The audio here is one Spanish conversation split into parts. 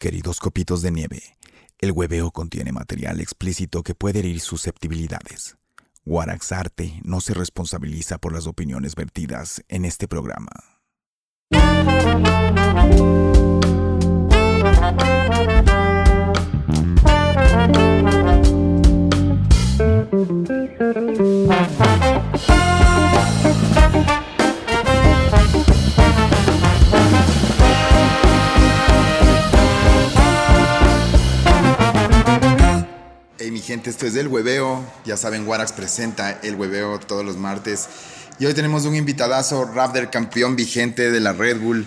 Queridos copitos de nieve, el hueveo contiene material explícito que puede herir susceptibilidades. Warax Arte no se responsabiliza por las opiniones vertidas en este programa. Gente, esto es El Hueveo. Ya saben, Warax presenta El Hueveo todos los martes. Y hoy tenemos un invitadazo, Raptor, campeón vigente de la Red Bull.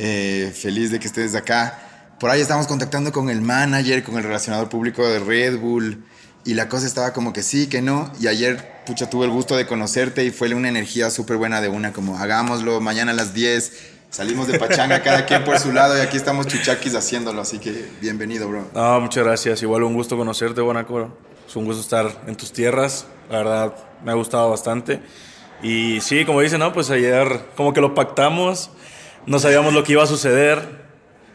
Eh, feliz de que estés acá. Por ahí estamos contactando con el manager, con el relacionador público de Red Bull. Y la cosa estaba como que sí, que no. Y ayer, pucha, tuve el gusto de conocerte y fue una energía súper buena de una, como hagámoslo mañana a las 10. Salimos de Pachanga, cada quien por su lado, y aquí estamos chuchaquis haciéndolo. Así que bienvenido, bro. No, muchas gracias. Igual un gusto conocerte, Guanaco. Es un gusto estar en tus tierras. La verdad, me ha gustado bastante. Y sí, como dice, ¿no? Pues ayer como que lo pactamos, no sabíamos lo que iba a suceder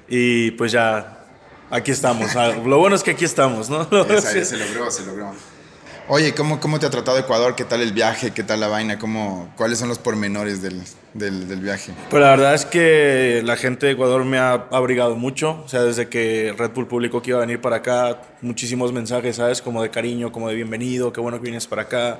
y pues ya aquí estamos. Ah, Lo bueno es que aquí estamos, ¿no? Esa- se logró, se logró. Oye, ¿cómo, ¿cómo te ha tratado Ecuador? ¿Qué tal el viaje? ¿Qué tal la vaina? ¿Cómo, ¿Cuáles son los pormenores del, del, viaje? Pues la verdad es que la gente de Ecuador me ha abrigado mucho. O sea, desde que Red Bull publicó que iba a venir para acá, muchísimos mensajes, ¿sabes? Como de cariño, como de bienvenido, qué bueno que vienes para acá,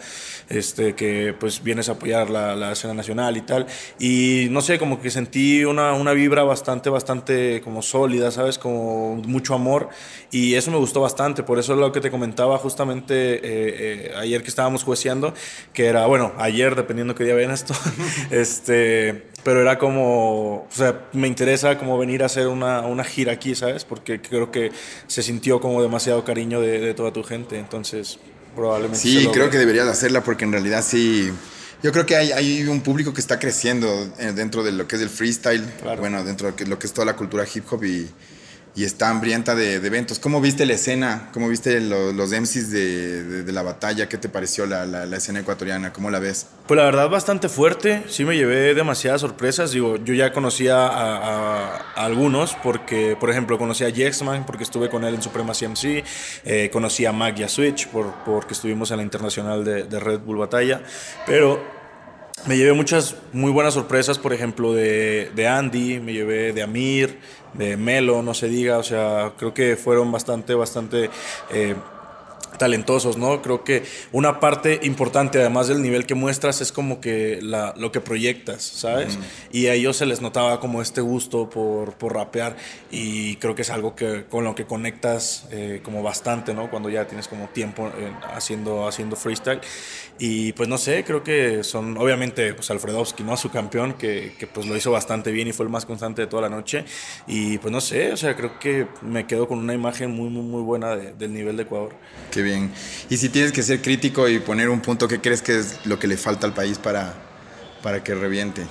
este, que pues vienes a apoyar la, la escena nacional y tal. Y no sé, como que sentí una, una vibra bastante, bastante como sólida, ¿sabes? Como mucho amor. Y eso me gustó bastante. Por eso es lo que te comentaba justamente eh, eh, ayer que estábamos jueceando, que era, bueno, ayer, dependiendo qué día ven esto, este, pero era como, o sea, me interesa como venir a hacer una, una gira aquí, ¿sabes? Porque creo que se sintió como demasiado cariño de, de toda tu gente, entonces probablemente... Sí, creo que deberías hacerla porque en realidad sí. Yo creo que hay, hay un público que está creciendo eh, dentro de lo que es el freestyle, Claro. bueno, dentro de lo que es toda la cultura hip hop y, y está hambrienta de, eventos. ¿Cómo viste la escena? ¿Cómo viste lo- los MCs de, de- de la batalla? ¿Qué te pareció la, escena ecuatoriana? ¿Cómo la ves? Pues la verdad bastante fuerte, sí me llevé demasiadas sorpresas, digo, yo ya conocía a, algunos porque, por ejemplo, conocí a Jexman porque estuve con él en Supremacy MC, eh, conocí a Mag y a Switch por, porque estuvimos en la internacional de Red Bull Batalla, pero me llevé muchas muy buenas sorpresas, por ejemplo, de, de Andy, me llevé de Amir, de Melo, no se diga, o sea, creo que fueron bastante, bastante... eh, talentosos, ¿no? Creo que una parte importante, además del nivel que muestras, es como que la, lo que proyectas, ¿sabes? Y a ellos se les notaba como este gusto por, por rapear y creo que es algo que, con lo que conectas eh, como bastante, ¿no? Cuando ya tienes como tiempo eh, haciendo, haciendo freestyle. Y pues no sé, creo que son, obviamente, pues Alfredowski, ¿no? Su campeón, que, que pues lo hizo bastante bien y fue el más constante de toda la noche. Y pues no sé, o sea, creo que me quedo con una imagen muy, muy, muy buena de- del nivel de Ecuador. Qué bien. Y si tienes que ser crítico y poner un punto, ¿qué crees que es lo que le falta al país para, para que reviente?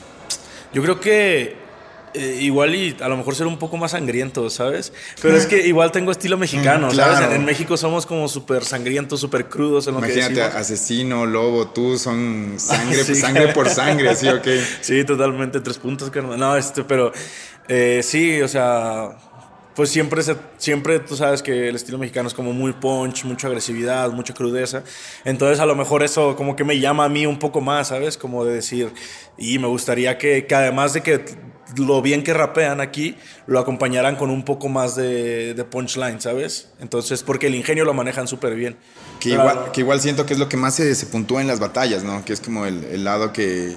Yo creo que eh, igual y a lo mejor ser un poco más sangriento, ¿sabes? Pero es que igual tengo estilo mexicano, Mm, ¿sabes? claro. En, en México somos como súper sangrientos, súper crudos en lo Imagínate, que decimos. asesino, lobo, tú son sangre, Sí. sangre por sangre, ¿sí o qué? Sí, totalmente, tres puntos, carnal. No, este, pero eh, sí, o sea, pues siempre, se, siempre tú sabes que el estilo mexicano es como muy punch, mucha agresividad, mucha crudeza. Entonces a lo mejor eso como que me llama a mí un poco más, ¿sabes? Como de decir, y me gustaría que, que además de que lo bien que rapean aquí, lo acompañaran con un poco más de, de punchline, ¿sabes? Entonces, porque el ingenio lo manejan súper bien. Que Pero- igual, que igual siento que es lo que más se, se puntúa en las batallas, ¿no? Que es como el, el lado que,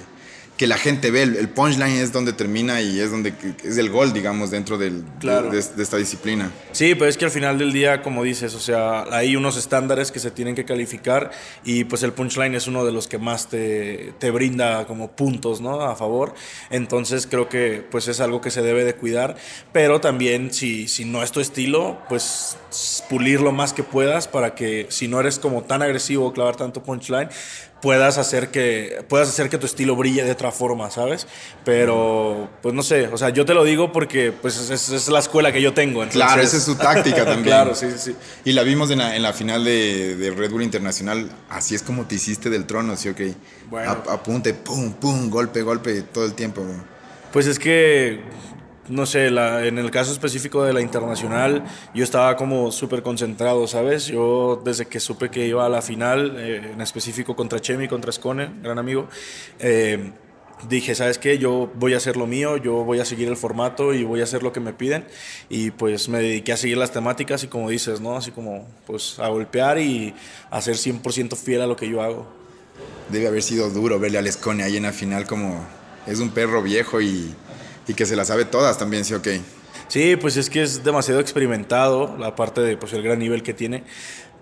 que la gente ve. El, el punchline es donde termina y es donde es el gol, digamos, dentro del, Claro. de, de esta disciplina. Sí, pero es que al final del día, como dices, o sea, hay unos estándares que se tienen que calificar y pues el punchline es uno de los que más te, te brinda como puntos, ¿no? A favor. Entonces creo que pues es algo que se debe de cuidar, pero también si, si no es tu estilo, pues pulir lo más que puedas para que si no eres como tan agresivo o clavar tanto punchline, puedas hacer que puedas hacer que tu estilo brille de otra forma, ¿sabes? Pero pues no sé, o sea, yo te lo digo porque pues es, la escuela que yo tengo. entonces- Claro, esa es su táctica también. claro, sí, sí, sí. Y la vimos en la, en la final de, de Red Bull Internacional. Así es como te hiciste del trono, ¿sí? Ok. Bueno. A- apunte, pum, pum, golpe, golpe, todo el tiempo. bro. Pues es que no sé, en el caso específico de la internacional, yo estaba como súper concentrado, ¿sabes? Yo desde que supe que iba a la final, eh, en específico contra Chemi, contra Scone, gran amigo, eh, dije, ¿sabes qué? Yo voy a hacer lo mío, yo voy a seguir el formato y voy a hacer lo que me piden. Y pues me dediqué a seguir las temáticas y como dices, ¿no? Así como, pues a golpear y a ser 100% fiel a lo que yo hago. Debe haber sido duro verle al Scone ahí en la final como es un perro viejo y y que se las sabe todas también, ¿sí o okay? Sí, pues es que es demasiado experimentado, la parte de pues, el gran nivel que tiene.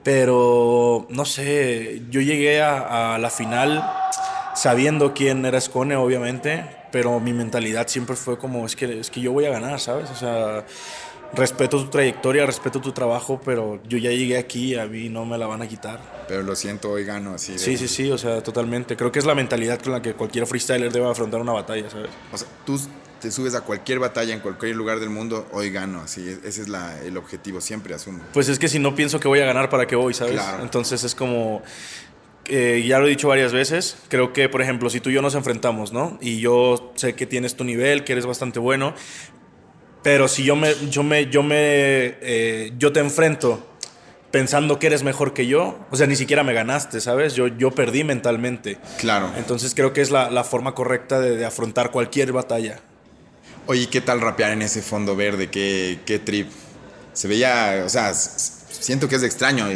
Pero, no sé, yo llegué a, la final sabiendo quién era Scone, obviamente, pero mi mentalidad siempre fue como, es que, es que yo voy a ganar, ¿sabes? O sea, respeto tu trayectoria, respeto tu trabajo, pero yo ya llegué aquí y a mí no me la van a quitar. Pero lo siento, hoy gano así. Sí, sí, sí, o sea, totalmente. Creo que es la mentalidad con la que cualquier freestyler debe afrontar una batalla, ¿sabes? O sea, tú te subes a cualquier batalla en cualquier lugar del mundo, hoy gano, así, ese es la, el objetivo, siempre asumo. Pues es que si no pienso que voy a ganar, ¿para qué voy, sabes? Entonces es como, eh, ya lo he dicho varias veces, creo que, por ejemplo, si tú y yo nos enfrentamos, ¿no? Y yo sé que tienes tu nivel, que eres bastante bueno, pero si yo me, yo me, yo me, eh, yo te enfrento pensando que eres mejor que yo, o sea, ni siquiera me ganaste, ¿sabes? Yo, yo perdí mentalmente. Claro. Entonces creo que es la, la forma correcta de, de afrontar cualquier batalla. Oye, ¿qué tal rapear en ese fondo verde? ¿Qué, qué trip? Se veía, o sea, siento que es extraño.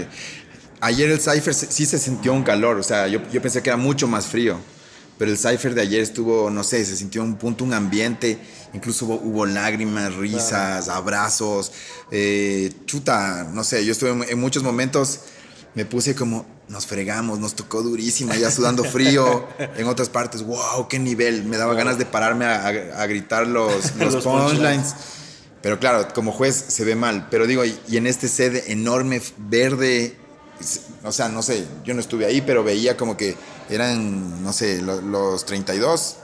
Ayer el Cypher sí se sintió un calor, o sea, yo, yo pensé que era mucho más frío, pero el Cypher de ayer estuvo, no sé, se sintió un punto, un ambiente, incluso hubo, lágrimas, risas, abrazos, eh, chuta, no sé, yo estuve en muchos momentos, me puse como, nos fregamos, nos tocó durísimo, ya sudando frío. en otras partes, wow, qué nivel. Me daba ganas de pararme a, gritar los, los, punchlines. Pero claro, como juez se ve mal. Pero digo, y, en este sede enorme, verde, o sea, no sé, yo no estuve ahí, pero veía como que eran, no sé, los 32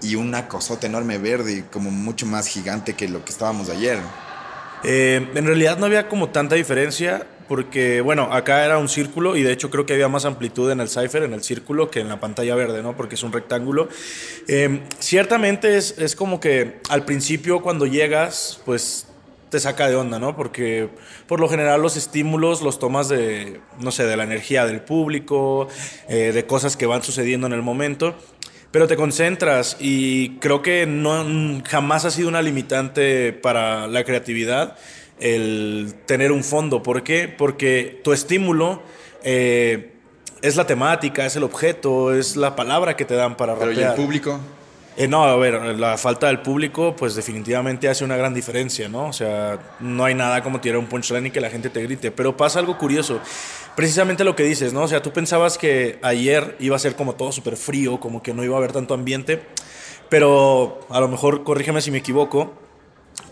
y una cosota enorme verde, como mucho más gigante que lo que estábamos ayer. Eh, en realidad no había como tanta diferencia porque, bueno, acá era un círculo y de hecho creo que había más amplitud en el cipher, en el círculo, que en la pantalla verde, ¿no? Porque es un rectángulo. Em, ciertamente es, es como que al principio cuando llegas, pues te saca de onda, ¿no? Porque por lo general los estímulos los tomas de, no sé, de la energía del público, eh, de cosas que van sucediendo en el momento, pero te concentras y creo que no, jamás ha sido una limitante para la creatividad el tener un fondo. ¿Por qué? Porque tu estímulo eh, es la temática, es el objeto, es la palabra que te dan para Pero ¿y el público? Eh, no, a ver, la falta del público, pues definitivamente hace una gran diferencia, ¿no? O sea, no hay nada como tirar un punchline y que la gente te grite. Pero pasa algo curioso. Precisamente lo que dices, ¿no? O sea, tú pensabas que ayer iba a ser como todo súper frío, como que no iba a haber tanto ambiente. Pero a lo mejor, corrígeme si me equivoco,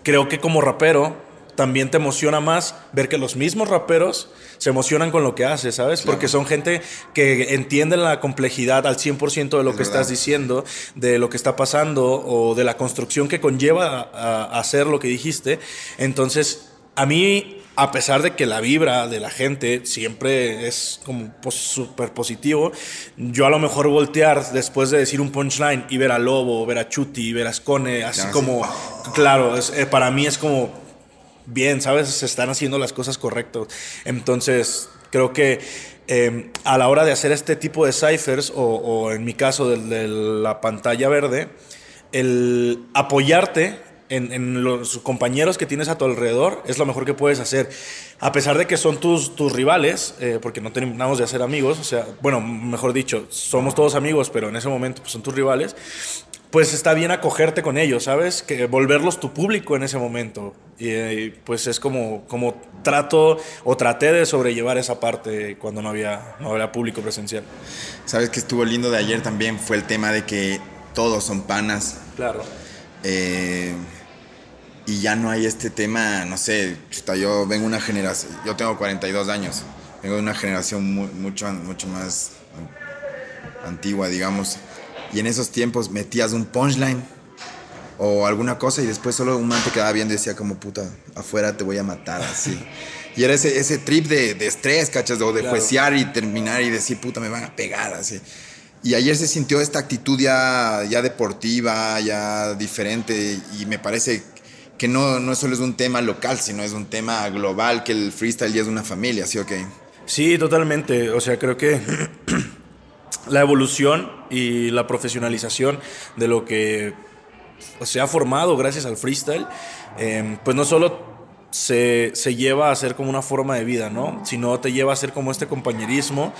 creo que como rapero también te emociona más ver que los mismos raperos se emocionan con lo que haces, ¿sabes? Porque son gente que entienden la complejidad al 100% de lo que estás diciendo, de lo que está pasando o de la construcción que conlleva a, hacer lo que dijiste. Entonces, a mí a pesar de que la vibra de la gente siempre es como súper positivo, yo a lo mejor voltear después de decir un punchline y ver a Lobo, ver a Chuti, ver a Scone, así como, claro, eh, para mí es como, bien, ¿sabes? Se están haciendo las cosas correctas. Entonces, creo que em, a la hora de hacer este tipo de ciphers, o, en mi caso de, la pantalla verde, el apoyarte en, los compañeros que tienes a tu alrededor es lo mejor que puedes hacer. A pesar de que son tus, tus rivales, eh, porque no terminamos de hacer amigos, o sea, bueno, mejor dicho, somos todos amigos, pero en ese momento pues, son tus rivales, pues está bien acogerte con ellos, ¿sabes? Que volverlos tu público en ese momento. Y pues es como, como trato o traté de sobrellevar esa parte cuando no había, no había público presencial. ¿Sabes que estuvo lindo de ayer también? Fue el tema de que todos son panas. Claro. Eh, y ya no hay este tema, no sé, yo vengo una generación, yo tengo 42 años, vengo de una generación mucho, mucho más antigua, digamos y en esos tiempos metías un punchline o alguna cosa y después solo un man te quedaba viendo y decía como puta, afuera te voy a matar, así. Y era ese, ese trip de, de estrés, ¿cachas? O de juecear y terminar y decir, puta, me van a pegar, así. Y ayer se sintió esta actitud ya, ya deportiva, ya diferente, y me parece que no, no solo es un tema local, sino es un tema global, que el freestyle ya es una familia, ¿sí o qué? Sí, totalmente. O sea, creo que la evolución y la profesionalización de lo que se ha formado gracias al freestyle, eh, pues no solo se, se, lleva a ser como una forma de vida, ¿no? Sino te lleva a ser como este compañerismo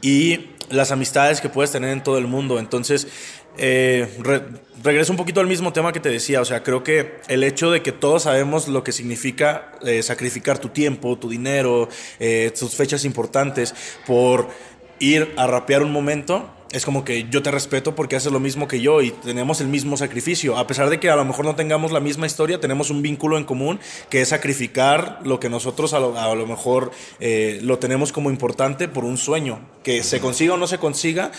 y las amistades que puedes tener en todo el mundo. Entonces, eh, re, regreso un poquito al mismo tema que te decía, o sea, creo que el hecho de que todos sabemos lo que significa eh, sacrificar tu tiempo, tu dinero, eh, tus fechas importantes por ir a rapear un momento, es como que yo te respeto porque haces lo mismo que yo y tenemos el mismo sacrificio. A pesar de que a lo mejor no tengamos la misma historia, tenemos un vínculo en común que es sacrificar lo que nosotros a lo, a lo mejor eh, lo tenemos como importante por un sueño. Que se consiga o no se consiga,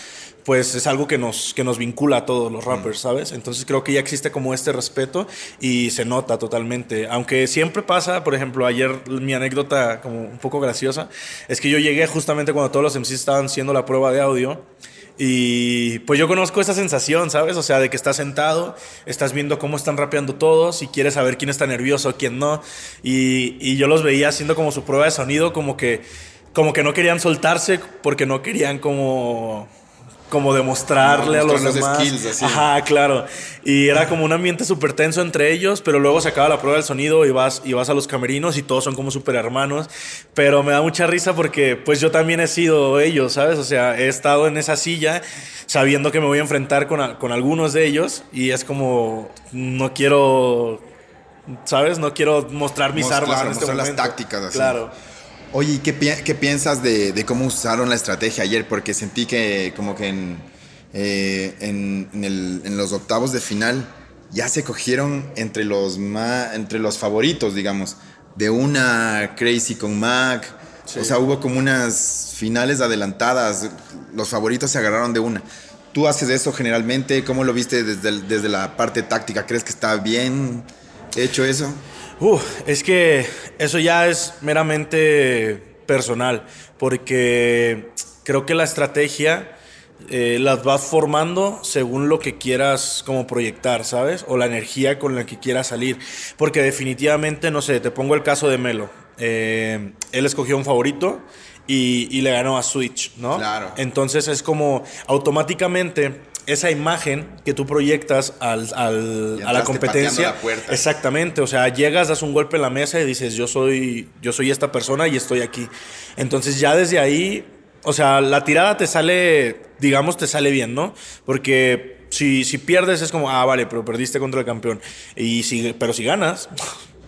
pues es algo que nos, que nos vincula a todos los rappers, ¿sabes? Entonces creo que ya existe como este respeto y se nota totalmente. Aunque siempre pasa, por ejemplo, ayer mi anécdota como un poco graciosa, es que yo llegué justamente cuando todos los MCs estaban haciendo la prueba de audio. Y pues yo conozco esa sensación, ¿sabes? O sea, de que estás sentado, estás viendo cómo están rapeando todos y quieres saber quién está nervioso, quién no. Y, y yo los veía haciendo como su prueba de sonido, como que, como que no querían soltarse porque no querían como como demostrarle a los demás. Skills, así. Ajá, claro. Y era como un ambiente súper tenso entre ellos, pero luego se acaba la prueba del sonido y vas, y vas a los camerinos y todos son como súper hermanos. Pero me da mucha risa porque pues yo también he sido ellos, ¿sabes? O sea, he estado en esa silla sabiendo que me voy a enfrentar con, a, con algunos de ellos y es como, no quiero, ¿sabes? No quiero mostrar mis Mostrar, armas en este mostrar las tácticas, así. Claro. Oye, ¿y qué, pi qué piensas de, de, cómo usaron la estrategia ayer? Porque sentí que como que en, eh, en, en, el, en, los octavos de final ya se cogieron entre los, entre los favoritos, digamos. De una Crazy con Mac. Sí. O sea, hubo como unas finales adelantadas. Los favoritos se agarraron de una. ¿Tú haces eso generalmente? ¿Cómo lo viste desde, el, desde la parte táctica? ¿Crees que está bien hecho eso? Uh, es que eso ya es meramente personal, porque creo que la estrategia eh, las vas formando según lo que quieras como proyectar, ¿sabes? O la energía con la que quieras salir. Porque definitivamente, no sé, te pongo el caso de Melo. Eh, él escogió un favorito y, y, le ganó a Switch, ¿no? Claro. Entonces es como automáticamente esa imagen que tú proyectas al, al, a la competencia. La exactamente, o sea, llegas, das un golpe en la mesa y dices, yo soy, yo soy esta persona y estoy aquí. Entonces ya desde ahí, o sea, la tirada te sale, digamos, te sale bien, ¿no? Porque si, si pierdes es como, ah, vale, pero perdiste contra el campeón. Y si, pero si ganas...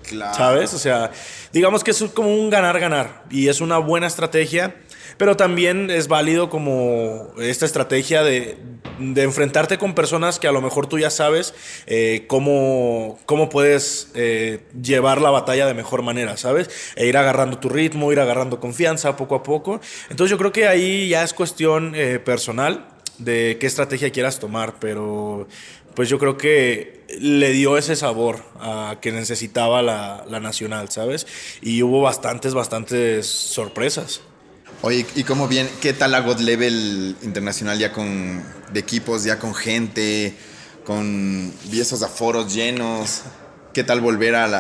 Claro. ¿Sabes? O sea, digamos que es como un ganar-ganar y es una buena estrategia, pero también es válido como esta estrategia de, de enfrentarte con personas que a lo mejor tú ya sabes eh, cómo, cómo puedes eh, llevar la batalla de mejor manera, ¿sabes? E ir agarrando tu ritmo, ir agarrando confianza poco a poco. Entonces yo creo que ahí ya es cuestión eh, personal de qué estrategia quieras tomar, pero pues yo creo que le dio ese sabor a que necesitaba la, la nacional, ¿sabes? Y hubo bastantes, bastantes sorpresas. Oye, ¿y cómo bien? ¿Qué tal la God Level internacional ya con de equipos, ya con gente, con esos aforos llenos? ¿Qué tal volver al,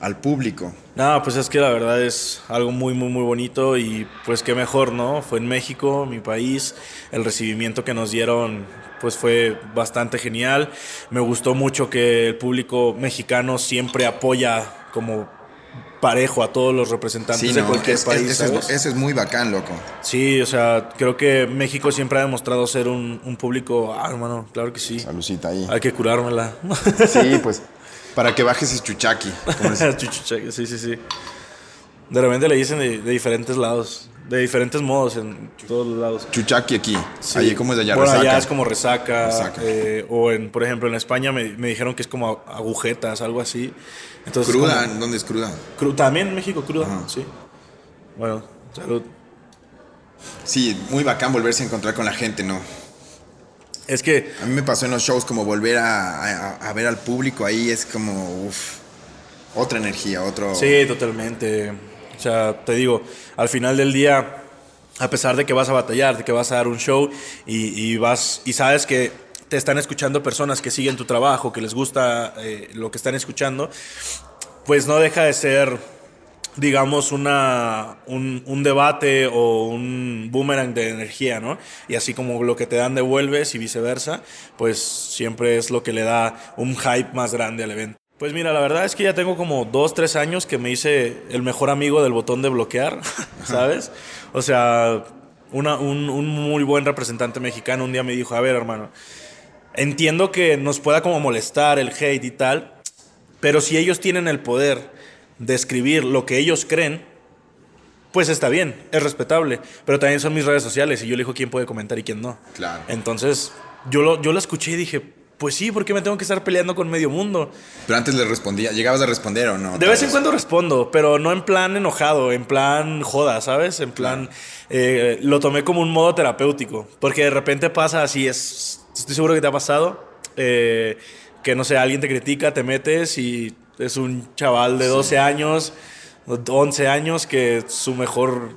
al público? No, pues es que la verdad es algo muy, muy, muy bonito y pues qué mejor, ¿no? Fue en México, mi país, el recibimiento que nos dieron pues fue bastante genial. Me gustó mucho que el público mexicano siempre apoya como parejo a todos los representantes sí, no, de cualquier es, país. Es, eso, es, muy bacán, loco. Sí, o sea, creo que México siempre ha demostrado ser un, un público. Ah, hermano, claro que sí. Salucita ahí. Hay que curármela. Sí, pues. Para que bajes ese chuchaqui. chuchaqui, sí, sí, sí. De repente le dicen de, de, diferentes lados, de diferentes modos en todos los lados. Chuchaqui aquí. Sí. Allí como es de allá. Por resaca. allá es como resaca. resaca. Eh, o en, por ejemplo, en España me, me, dijeron que es como agujetas, algo así. Entonces, ¿Cruda? Como, ¿Dónde es cruda? Cru también en México, cruda, Ajá. sí. Bueno, salud. Sí, muy bacán volverse a encontrar con la gente, ¿no? Es que... A mí me pasó en los shows como volver a, a, a ver al público ahí, es como, uff, otra energía, otro... Sí, totalmente. O sea, te digo, al final del día, a pesar de que vas a batallar, de que vas a dar un show y, vas y sabes que te están escuchando personas que siguen tu trabajo, que les gusta eh, lo que están escuchando, pues no deja de ser, digamos, una, un, un, debate o un boomerang de energía, ¿no? Y así como lo que te dan devuelves y viceversa, pues siempre es lo que le da un hype más grande al evento. Pues mira, la verdad es que ya tengo como dos, tres años que me hice el mejor amigo del botón de bloquear, ¿sabes? O sea, una, un, un, muy buen representante mexicano un día me dijo, a ver hermano, entiendo que nos pueda como molestar el hate y tal, pero si ellos tienen el poder de escribir lo que ellos creen, pues está bien, es respetable, pero también son mis redes sociales y yo le digo quién puede comentar y quién no. Claro. Entonces, yo lo, yo lo escuché y dije, pues sí, ¿por qué me tengo que estar peleando con medio mundo? Pero antes le respondía, ¿llegabas a responder o no? De vez en cuando respondo, pero no en plan enojado, en plan joda, ¿sabes? En plan, eh, lo tomé como un modo terapéutico, porque de repente pasa así, es, estoy seguro que te ha pasado, eh, que no sé, alguien te critica, te metes y es un chaval de 12 años, 11 años, que su mejor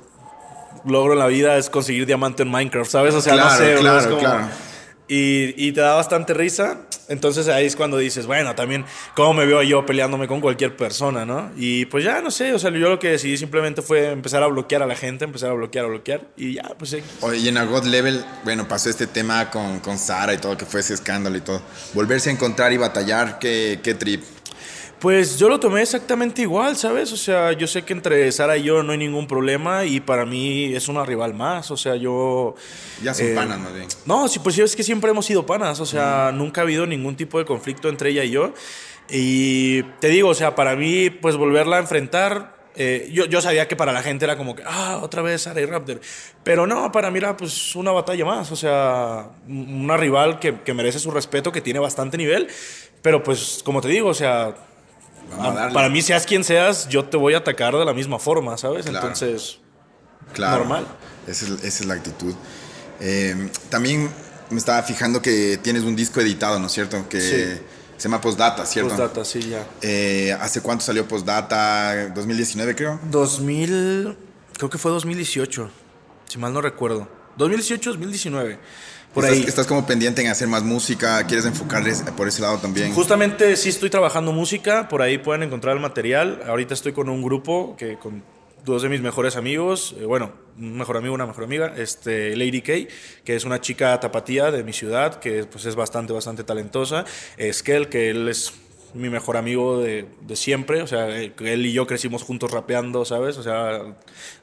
logro en la vida es conseguir diamante en Minecraft, ¿sabes? O sea, claro, no sé, claro, es como- claro. Y, te da bastante risa. Entonces ahí es cuando dices, bueno, también, ¿cómo me veo yo peleándome con cualquier persona, no? Y pues ya, no sé, o sea, yo lo que decidí simplemente fue empezar a bloquear a la gente, empezar a bloquear, a bloquear, y ya, pues sí. Oye, y en a God Level, bueno, pasó este tema con, con Sara y todo, que fue ese escándalo y todo. Volverse a encontrar y batallar, qué, qué trip. Pues yo lo tomé exactamente igual, ¿sabes? O sea, yo sé que entre Sara y yo no hay ningún problema y para mí es una rival más, o sea, yo... Ya son Eh, panas, más bien. No, sí, pues es que siempre hemos sido panas, o sea, nunca ha habido ningún tipo de conflicto entre ella y yo. Y te digo, o sea, para mí, pues volverla a enfrentar, eh, yo, yo sabía que para la gente era como que, ah, otra vez Sara y Raptor. Pero no, para mí era pues una batalla más, o sea, una rival que, que merece su respeto, que tiene bastante nivel. Pero pues, como te digo, o sea, a a- darle. para mí, seas quien seas, yo te voy a atacar de la misma forma, ¿sabes? Claro. Entonces, Claro. normal. Esa es, esa es la actitud. Eh, también me estaba fijando que tienes un disco editado, ¿no es cierto? Que Sí. se llama Postdata, ¿cierto? postdata, sí, ya. Eh, ¿Hace cuánto salió Postdata? 2019, creo. 2000, creo que fue 2018, si mal no recuerdo. 2018, 2019. Por estás, ahí. estás como pendiente en hacer más música, quieres enfocarles por ese lado también. Justamente sí estoy trabajando música, por ahí pueden encontrar el material. Ahorita estoy con un grupo que con dos de mis mejores amigos, eh, bueno, un mejor amigo, una mejor amiga, este Lady K, que es una chica tapatía de mi ciudad, que pues es bastante, bastante talentosa. Eskel, que él es mi mejor amigo de, de siempre, o sea, él, él y yo crecimos juntos rapeando, ¿sabes? O sea,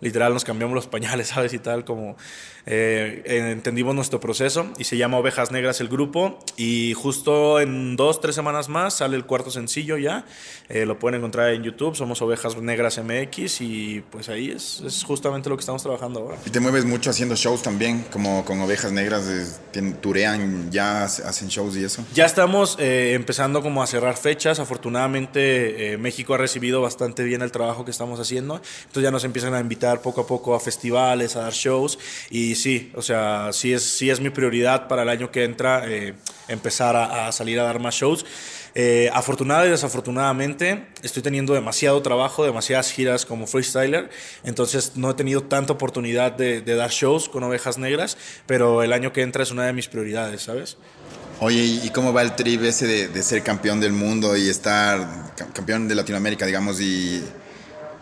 literal nos cambiamos los pañales, ¿sabes? Y tal, como eh, entendimos nuestro proceso y se llama Ovejas Negras el grupo y justo en dos, tres semanas más sale el cuarto sencillo ya, Eh, lo pueden encontrar en YouTube, somos Ovejas Negras MX y pues ahí es, es justamente lo que estamos trabajando ahora. Y te mueves mucho haciendo shows también, como con Ovejas Negras, tien- turean, ya hace- hacen shows y eso. Ya estamos eh, empezando como a cerrar fechas. Afortunadamente eh, México ha recibido bastante bien el trabajo que estamos haciendo. Entonces ya nos empiezan a invitar poco a poco a festivales, a dar shows. Y sí, o sea, sí es, sí es mi prioridad para el año que entra eh, empezar a, a salir a dar más shows. Eh, afortunada y desafortunadamente estoy teniendo demasiado trabajo, demasiadas giras como freestyler, entonces no he tenido tanta oportunidad de, de dar shows con ovejas negras, pero el año que entra es una de mis prioridades, ¿sabes? Oye, ¿y y cómo va el trip ese de, de ser campeón del mundo y estar ca- campeón de Latinoamérica, digamos? ¿Y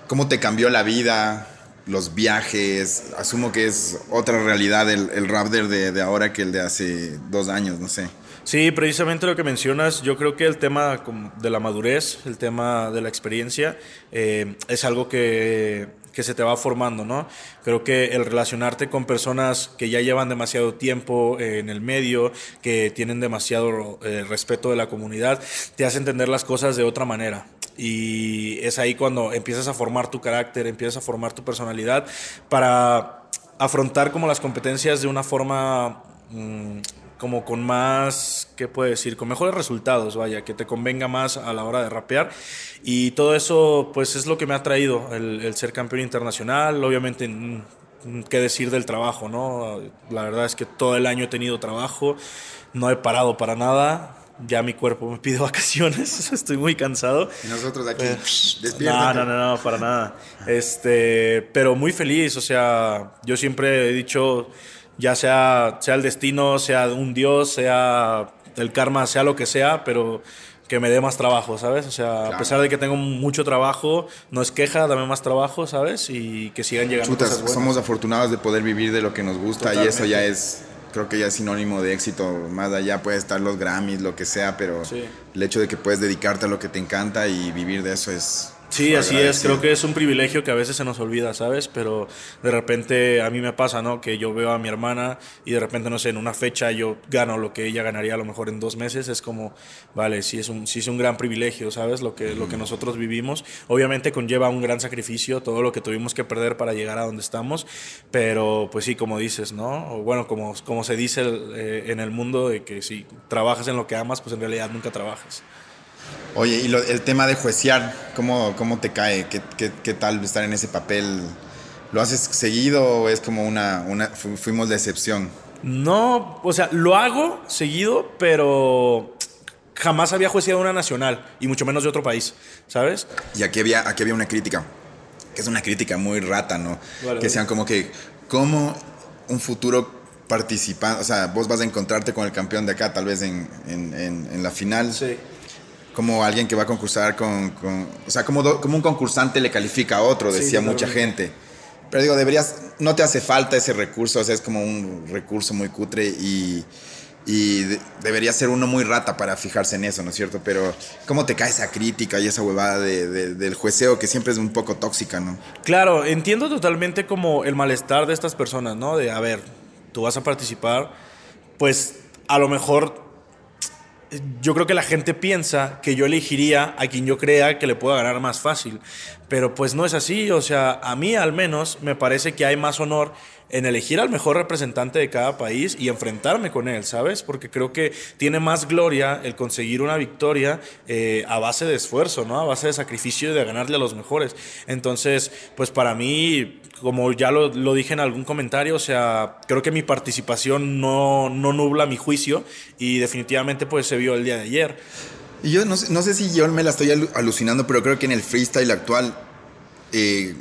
cómo te cambió la vida, los viajes? Asumo que es otra realidad el, el Raptor de, de ahora que el de hace dos años, no sé. Sí, precisamente lo que mencionas, yo creo que el tema de la madurez, el tema de la experiencia, eh, es algo que, que se te va formando, ¿no? Creo que el relacionarte con personas que ya llevan demasiado tiempo eh, en el medio, que tienen demasiado eh, respeto de la comunidad, te hace entender las cosas de otra manera. Y es ahí cuando empiezas a formar tu carácter, empiezas a formar tu personalidad para afrontar como las competencias de una forma mm, como con más, ¿qué puedo decir? Con mejores resultados, vaya, que te convenga más a la hora de rapear. Y todo eso, pues es lo que me ha traído, el, ser campeón internacional, obviamente... mm, qué decir del trabajo, ¿no? La verdad es que todo el año he tenido trabajo, no he parado para nada, ya mi cuerpo me pide vacaciones, estoy muy cansado. Y nosotros aquí, Eh, No, no, no, no, para nada. Este, pero muy feliz, o sea, yo siempre he dicho, ya sea, sea el destino, sea un dios, sea el karma sea lo que sea, pero que me dé más trabajo, ¿sabes? O sea, a pesar de que tengo mucho trabajo, no es queja, dame más trabajo, ¿sabes? Y que sigan llegando Chutas, cosas buenas. somos afortunados de poder vivir de lo que nos gusta y eso ya es, creo que ya es sinónimo de éxito. Más allá puede estar los Grammys, lo que sea, pero Sí. el hecho de que puedes dedicarte a lo que te encanta y vivir de eso es... Sí, así es. Creo que es un privilegio que a veces se nos olvida, ¿sabes? Pero de repente a mí me pasa, ¿no? Que yo veo a mi hermana y de repente, no sé, en una fecha yo gano lo que ella ganaría a lo mejor en dos meses. Es como, vale, sí es un, sí es un gran privilegio, ¿sabes? Lo que, lo que nosotros vivimos. Obviamente conlleva un gran sacrificio, todo lo que tuvimos que perder para llegar a donde estamos. Pero pues sí, como dices, ¿no? O bueno, como, como se dice eh, en el mundo de que si trabajas en lo que amas, pues en realidad nunca trabajas. Oye, y lo- el tema de juecear, ¿cómo, cómo te cae? ¿Qué, qué, qué tal estar en ese papel? ¿Lo haces seguido o es como una, una fu- fuimos de excepción? No, o sea, lo hago seguido, pero jamás había jueceado una nacional y mucho menos de otro país, ¿sabes? Y aquí había, aquí había una crítica, que es una crítica muy rata, ¿no? Vale, que sean como que, ¿cómo un futuro participante, o sea, vos vas a encontrarte con el campeón de acá, tal vez en, en, en- en la final, como alguien que va a concursar con, con- o sea, como, do- como un concursante le califica a otro, Sí, decía mucha gente. Pero digo, deberías, no te hace falta ese recurso, o sea, es como un recurso muy cutre y, y de- debería ser uno muy rata para fijarse en eso, ¿no es cierto? Pero, ¿cómo te cae esa crítica y esa huevada de- de- del jueceo que siempre es un poco tóxica, ¿no? Claro, entiendo totalmente como el malestar de estas personas, ¿no? De, a ver, tú vas a participar, pues a lo mejor yo creo que la gente piensa que yo elegiría a quien yo crea que le pueda ganar más fácil, pero pues no es así, o sea, a mí al menos me parece que hay más honor en elegir al mejor representante de cada país y enfrentarme con él, ¿sabes? Porque creo que tiene más gloria el conseguir una victoria eh, a base de esfuerzo, ¿no? A base de sacrificio y de ganarle a los mejores. Entonces, pues para mí, como ya lo, lo dije en algún comentario, o sea, creo que mi participación no, no nubla mi juicio y definitivamente pues se vio el día de ayer. Y yo no sé, no sé si yo me la estoy alu- alucinando, pero creo que en el freestyle actual eh,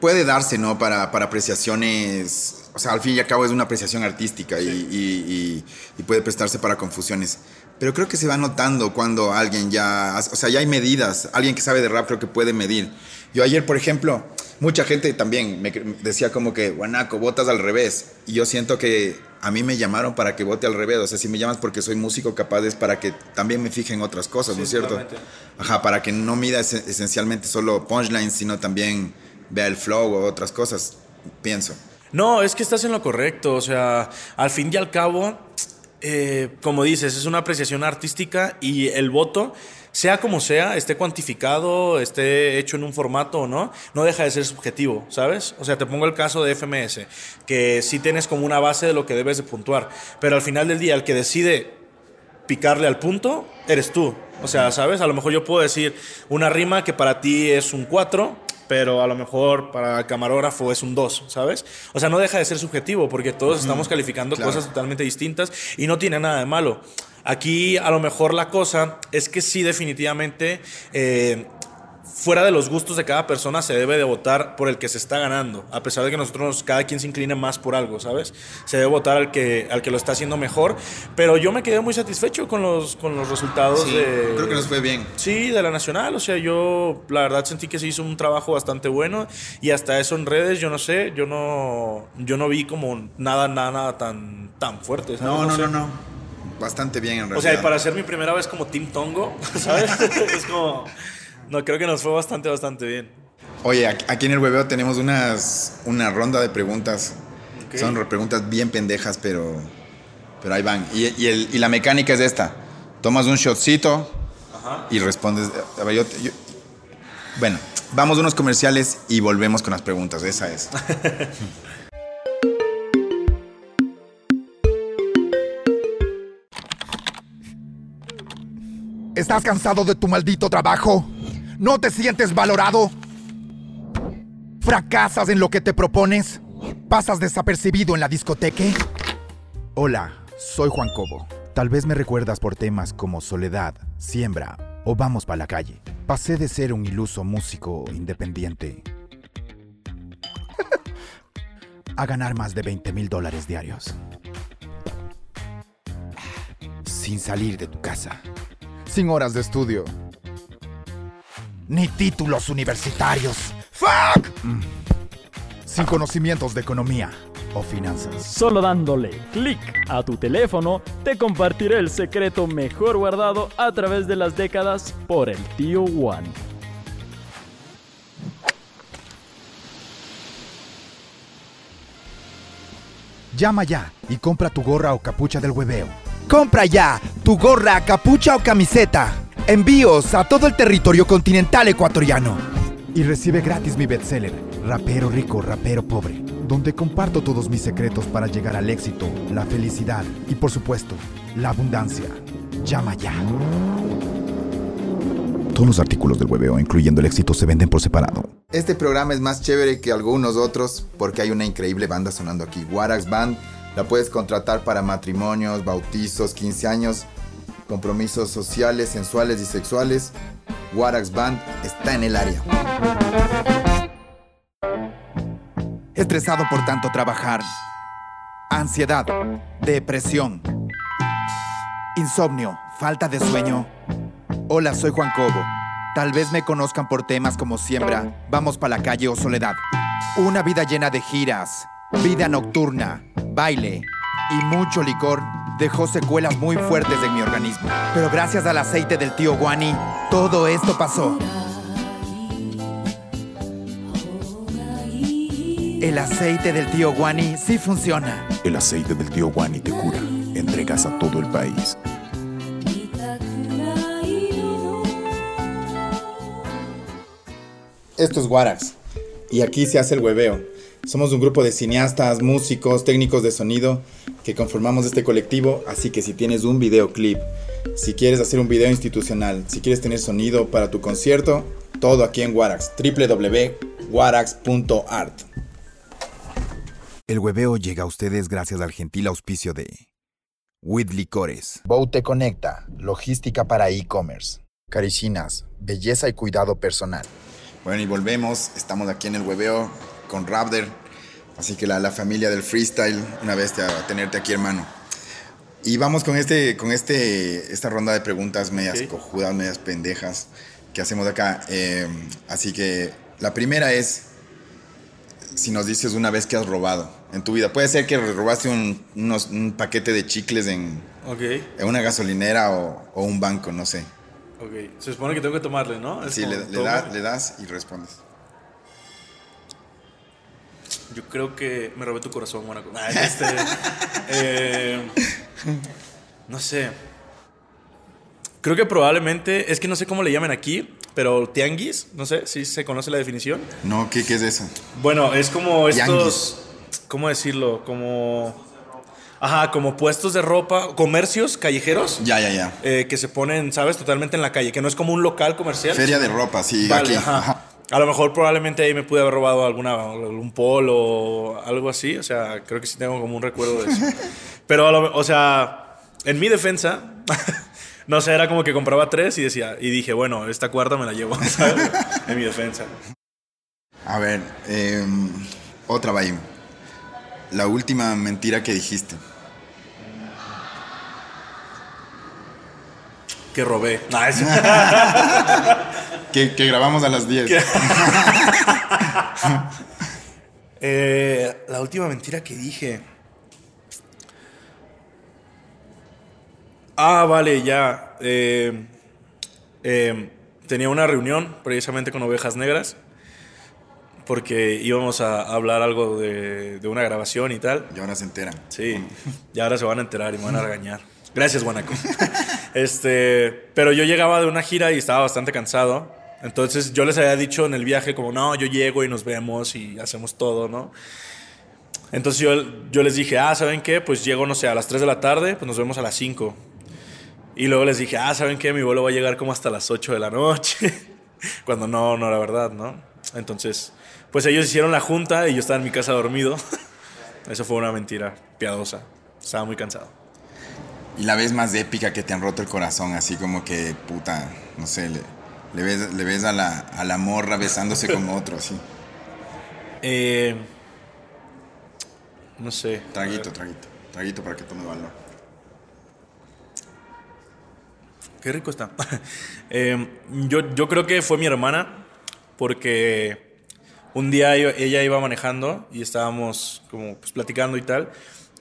puede darse, ¿no? Para, para apreciaciones, o sea, al fin y al cabo es una apreciación artística y, y- y- y puede prestarse para confusiones. Pero creo que se va notando cuando alguien ya, o sea, ya hay medidas, alguien que sabe de rap creo que puede medir. Yo ayer, por ejemplo, mucha gente también me decía como que, guanaco, votas al revés. Y yo siento que a mí me llamaron para que vote al revés. O sea, si me llamas porque soy músico, capaz es para que también me fije en otras cosas, ¿no es cierto? Ajá, para que no mida ese- esencialmente solo punchlines, sino también vea el flow o otras cosas, pienso. No, es que estás en lo correcto. O sea, al fin y al cabo, eh, como dices, es una apreciación artística y el voto, sea como sea, esté cuantificado, esté hecho en un formato o no, no deja de ser subjetivo, ¿sabes? O sea, te pongo el caso de FMS, que sí tienes como una base de lo que debes de puntuar, pero al final del día, el que decide picarle al punto, eres tú. O sea, ¿sabes? A lo mejor yo puedo decir una rima que para ti es un 4, pero a lo mejor para el camarógrafo es un 2, ¿sabes? O sea, no deja de ser subjetivo porque todos estamos calificando claro. cosas totalmente distintas y no tiene nada de malo. Aquí a lo mejor la cosa es que sí definitivamente... eh, fuera de los gustos de cada persona se debe de votar por el que se está ganando, a pesar de que nosotros cada quien se incline más por algo, ¿sabes? Se debe votar al que, al que lo está haciendo mejor, pero yo me quedé muy satisfecho con los, con los resultados de... Creo que nos fue bien. Sí, de la Nacional, o sea, yo la verdad sentí que se hizo un trabajo bastante bueno y hasta eso en redes, yo no sé, yo no, yo no vi como nada, nada, nada tan, tan fuerte. ¿sabes? No, no, sé. no, no. Bastante bien en realidad. O sea, y para ser mi primera vez como Team Tongo, ¿sabes? es como... No, creo que nos fue bastante, bastante bien. Oye, aquí en el hueveo tenemos unas, una ronda de preguntas. Son re- preguntas bien pendejas, pero, pero ahí van. Y, y el- y la mecánica es esta. Tomas un shotcito y respondes. a ver, yo te- yo- bueno, vamos a unos comerciales y volvemos con las preguntas. Esa es. ¿Estás cansado de tu maldito trabajo? ¿No te sientes valorado? ¿Fracasas en lo que te propones? ¿Pasas desapercibido en la discoteca? Hola, soy Juan Cobo. Tal vez me recuerdas por temas como Soledad, Siembra o Vamos pa' la calle. Pasé de ser un iluso músico independiente a ganar más de 20 mil dólares diarios. sin salir de tu casa. Sin horas de estudio. Ni títulos universitarios. ¡Fuck! Mm. Sin conocimientos de economía o finanzas. Solo dándole clic a tu teléfono, te compartiré el secreto mejor guardado a través de las décadas por el tío Juan. Llama ya y compra tu gorra o capucha del hueveo. Compra ya tu gorra, capucha o camiseta. Envíos a todo el territorio continental ecuatoriano. Y recibe gratis mi bestseller, Rapero Rico, Rapero Pobre, donde comparto todos mis secretos para llegar al éxito, la felicidad y por supuesto, la abundancia. Llama ya. Todos los artículos del hueveo, incluyendo el éxito, se venden por separado. Este programa es más chévere que algunos otros porque hay una increíble banda sonando aquí. Warax Band la puedes contratar para matrimonios, bautizos, 15 años, compromisos sociales, sensuales y sexuales. Warax Band está en el área. Estresado por tanto trabajar. Ansiedad, depresión, insomnio, falta de sueño. Hola, soy Juan Cobo. Tal vez me conozcan por temas como Siembra, Vamos pa' la calle o Soledad. Una vida llena de giras, vida nocturna, baile y mucho licor dejó secuelas muy fuertes en mi organismo. Pero gracias al aceite del tío Guani, todo esto pasó. El aceite del tío Guani sí funciona. El aceite del tío Guani te cura. Entregas a todo el país. Esto es Warax y aquí se hace el hueveo. Somos un grupo de cineastas, músicos, técnicos de sonido que conformamos este colectivo, así que si tienes un videoclip, si quieres hacer un video institucional, si quieres tener sonido para tu concierto, todo aquí en Warax, www.warax.art. El hueveo llega a ustedes gracias al gentil auspicio de With Licores, Boute Conecta, logística para e-commerce. Caricinas, belleza y cuidado personal. Bueno, y volvemos, estamos aquí en el hueveo con Raptor, así que la, la familia del freestyle, una vez a tenerte aquí, hermano. Y vamos con este, con este, esta ronda de preguntas medias Ok. cojudas, medias pendejas que hacemos acá. Eh, así que la primera es si nos dices una vez que has robado en tu vida. Puede ser que robaste un, unos- un paquete de chicles en, Ok, en una gasolinera o, o un banco, no sé. ok. Se supone que tengo que tomarle, ¿no? Es Sí, como le, le tomo. da- le das y respondes. Yo creo que me robé tu corazón, Mónaco. Nah, este, eh, no sé. Creo que probablemente, es que no sé cómo le llaman aquí, pero tianguis, no sé si se conoce la definición. No, ¿qué, qué es eso? Bueno, es como estos, Tianguis. ¿cómo decirlo? Como, ajá, como puestos de ropa, comercios callejeros Ya, ya, ya. eh, que se ponen, ¿sabes? Totalmente en la calle, que no es como un local comercial. Feria de ropa, sí, Vale, aquí. ajá. Ajá. A lo mejor probablemente ahí me pude haber robado alguna, algún polo o algo así. O sea, creo que sí tengo como un recuerdo de eso. Pero, a lo- o sea, en mi defensa, no sé, era como que compraba tres y decía, y dije, bueno, esta cuarta me la llevo, ¿sabes? En mi defensa. A ver, eh, otra ahí. La última mentira que dijiste. Que robé. Que grabamos a las 10. Eh, la última mentira que dije. Ah, vale, ya. Eh, eh, tenía una reunión precisamente con Ovejas Negras. Porque íbamos a hablar algo de, de una grabación y tal. Y ahora se enteran. Sí, y ahora se van a enterar y me van a regañar. Gracias, Guanaco. Este, pero yo llegaba de una gira y estaba bastante cansado. Entonces yo les había dicho en el viaje como, no, yo llego y nos vemos y hacemos todo, ¿no? Entonces yo, les dije, ah, ¿saben qué? Pues llego, no sé, a las 3 de la tarde, pues nos vemos a las 5. Y luego les dije, ah, ¿saben qué? Mi vuelo va a llegar como hasta las 8 de la noche. Cuando no, no era verdad, ¿no? Entonces, pues ellos hicieron la junta y yo estaba en mi casa dormido. Eso fue una mentira piadosa. Estaba muy cansado. Y la vez más épica que te han roto el corazón, así como que, puta, no sé, le, le ves, le ves a, la, a la morra besándose con otro, así. Eh, no sé. Traguito, traguito. Traguito para que tome valor. Qué rico está. Eh, yo, yo creo que fue mi hermana, porque un día ella- ella iba manejando y estábamos como pues, platicando y tal,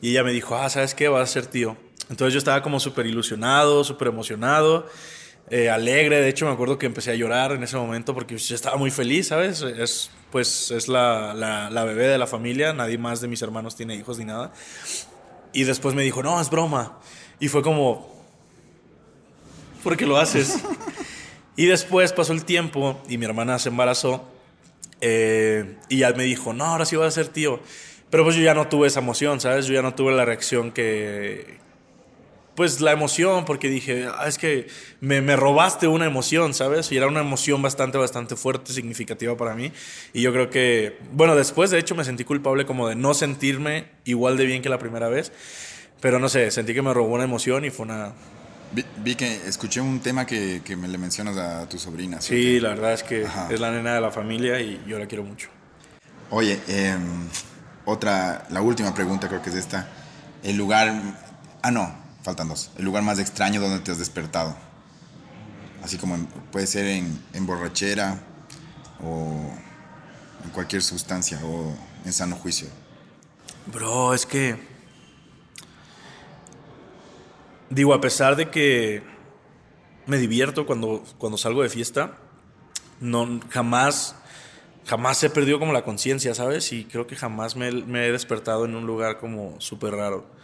y ella me dijo, ah, ¿sabes qué? Vas a ser tío. Entonces yo estaba como súper ilusionado, súper emocionado, eh, alegre. De hecho, me acuerdo que empecé a llorar en ese momento porque yo estaba muy feliz, ¿sabes? Es, pues es la, la, la bebé de la familia, nadie más de mis hermanos tiene hijos ni nada. Y después me dijo, no, es broma. Y fue como, ¿por qué lo haces? y después pasó el tiempo y mi hermana se embarazó eh, y ya me dijo, no, ahora sí vas a ser tío. Pero pues yo ya no tuve esa emoción, ¿sabes? Yo ya no tuve la reacción que... Pues la emoción, porque dije, "Ah, es que me, me robaste una emoción, ¿sabes? Y era una emoción bastante, bastante fuerte, significativa para mí. Y yo creo que, bueno, después de hecho me sentí culpable como de no sentirme igual de bien que la primera vez. Pero no sé, sentí que me robó una emoción y fue una... Vi, vi que escuché un tema que, que me le mencionas a tu sobrina. Sí, la verdad es que Ajá. es la nena de la familia y yo la quiero mucho. Oye, em, otra, la última pregunta creo que es esta. El lugar, ah no, faltan dos. El lugar más extraño donde te has despertado. Así como puede ser en, en borrachera o en cualquier sustancia o en sano juicio. Bro, es que. Digo, a pesar de que me divierto cuando, cuando salgo de fiesta, no, jamás, jamás he perdido como la conciencia, ¿sabes? Y creo que jamás me, me he despertado en un lugar como súper raro.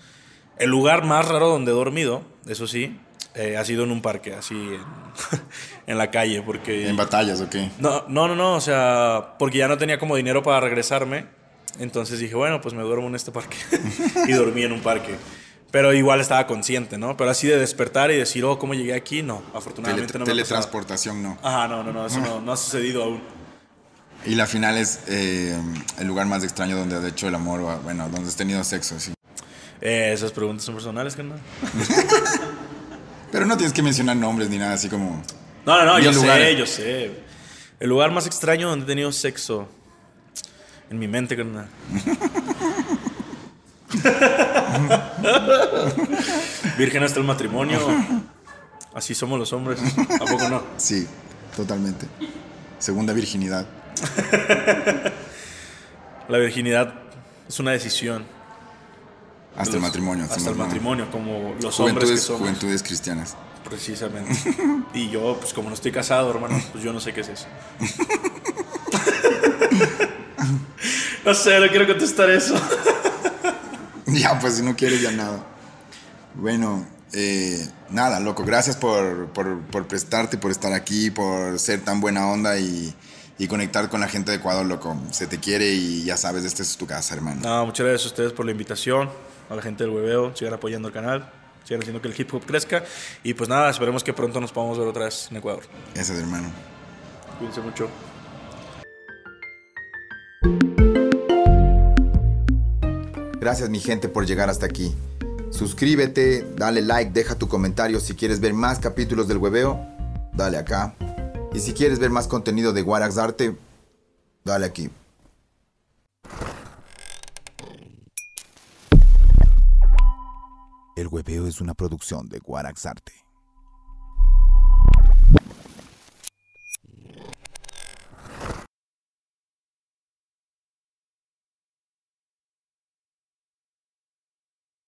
El lugar más raro donde he dormido, eso sí, eh, ha sido en un parque, así en, en la calle, porque... ¿En batallas o qué? No, no, no, no, o sea, porque ya no tenía como dinero para regresarme. Entonces dije, bueno, pues me duermo en este parque. y dormí en un parque. Pero igual estaba consciente, ¿no? Pero así de despertar y decir, oh, ¿cómo llegué aquí? No, afortunadamente Tele- no me teletransportación no. Ajá, no, no, no, eso no, no ha sucedido aún. Y la final es eh, el lugar más extraño donde has hecho el amor, bueno, donde has tenido sexo, sí. Eh, esas preguntas son personales, ¿qué no? Pero no tienes que mencionar nombres ni nada así como... No, no, no, ¿Y yo sé, yo sé. El lugar más extraño donde he tenido sexo. En mi mente, carnal. Virgen hasta el matrimonio. Así somos los hombres. ¿A poco no? Sí, totalmente. Segunda virginidad. La virginidad es una decisión. Hasta Los- el matrimonio. Hasta el matrimonio, como los hombres que Juventudes, somos. juventudes cristianas. Precisamente. Y yo, pues como no estoy casado, hermano, pues yo no sé qué es eso. No sé, no quiero contestar eso. Ya, pues si no quieres ya nada. Bueno, eh, nada, loco. Gracias por, por, por prestarte, por estar aquí, por ser tan buena onda y, y conectar con la gente de Ecuador, loco. Se te quiere y ya sabes, esta es tu casa, hermano. No, muchas gracias a ustedes por la invitación, a la gente del hueveo, sigan apoyando el canal, sigan haciendo que el hip hop crezca y pues nada, esperemos que pronto nos podamos ver otra vez en Ecuador. Es, hermano. Cuídense mucho. Gracias mi gente por llegar hasta aquí. Suscríbete, dale like, deja tu comentario si quieres ver más capítulos del hueveo, dale acá. Y si quieres ver más contenido de Warax Arte, dale aquí. El hueveo es una producción de Guarax Arte.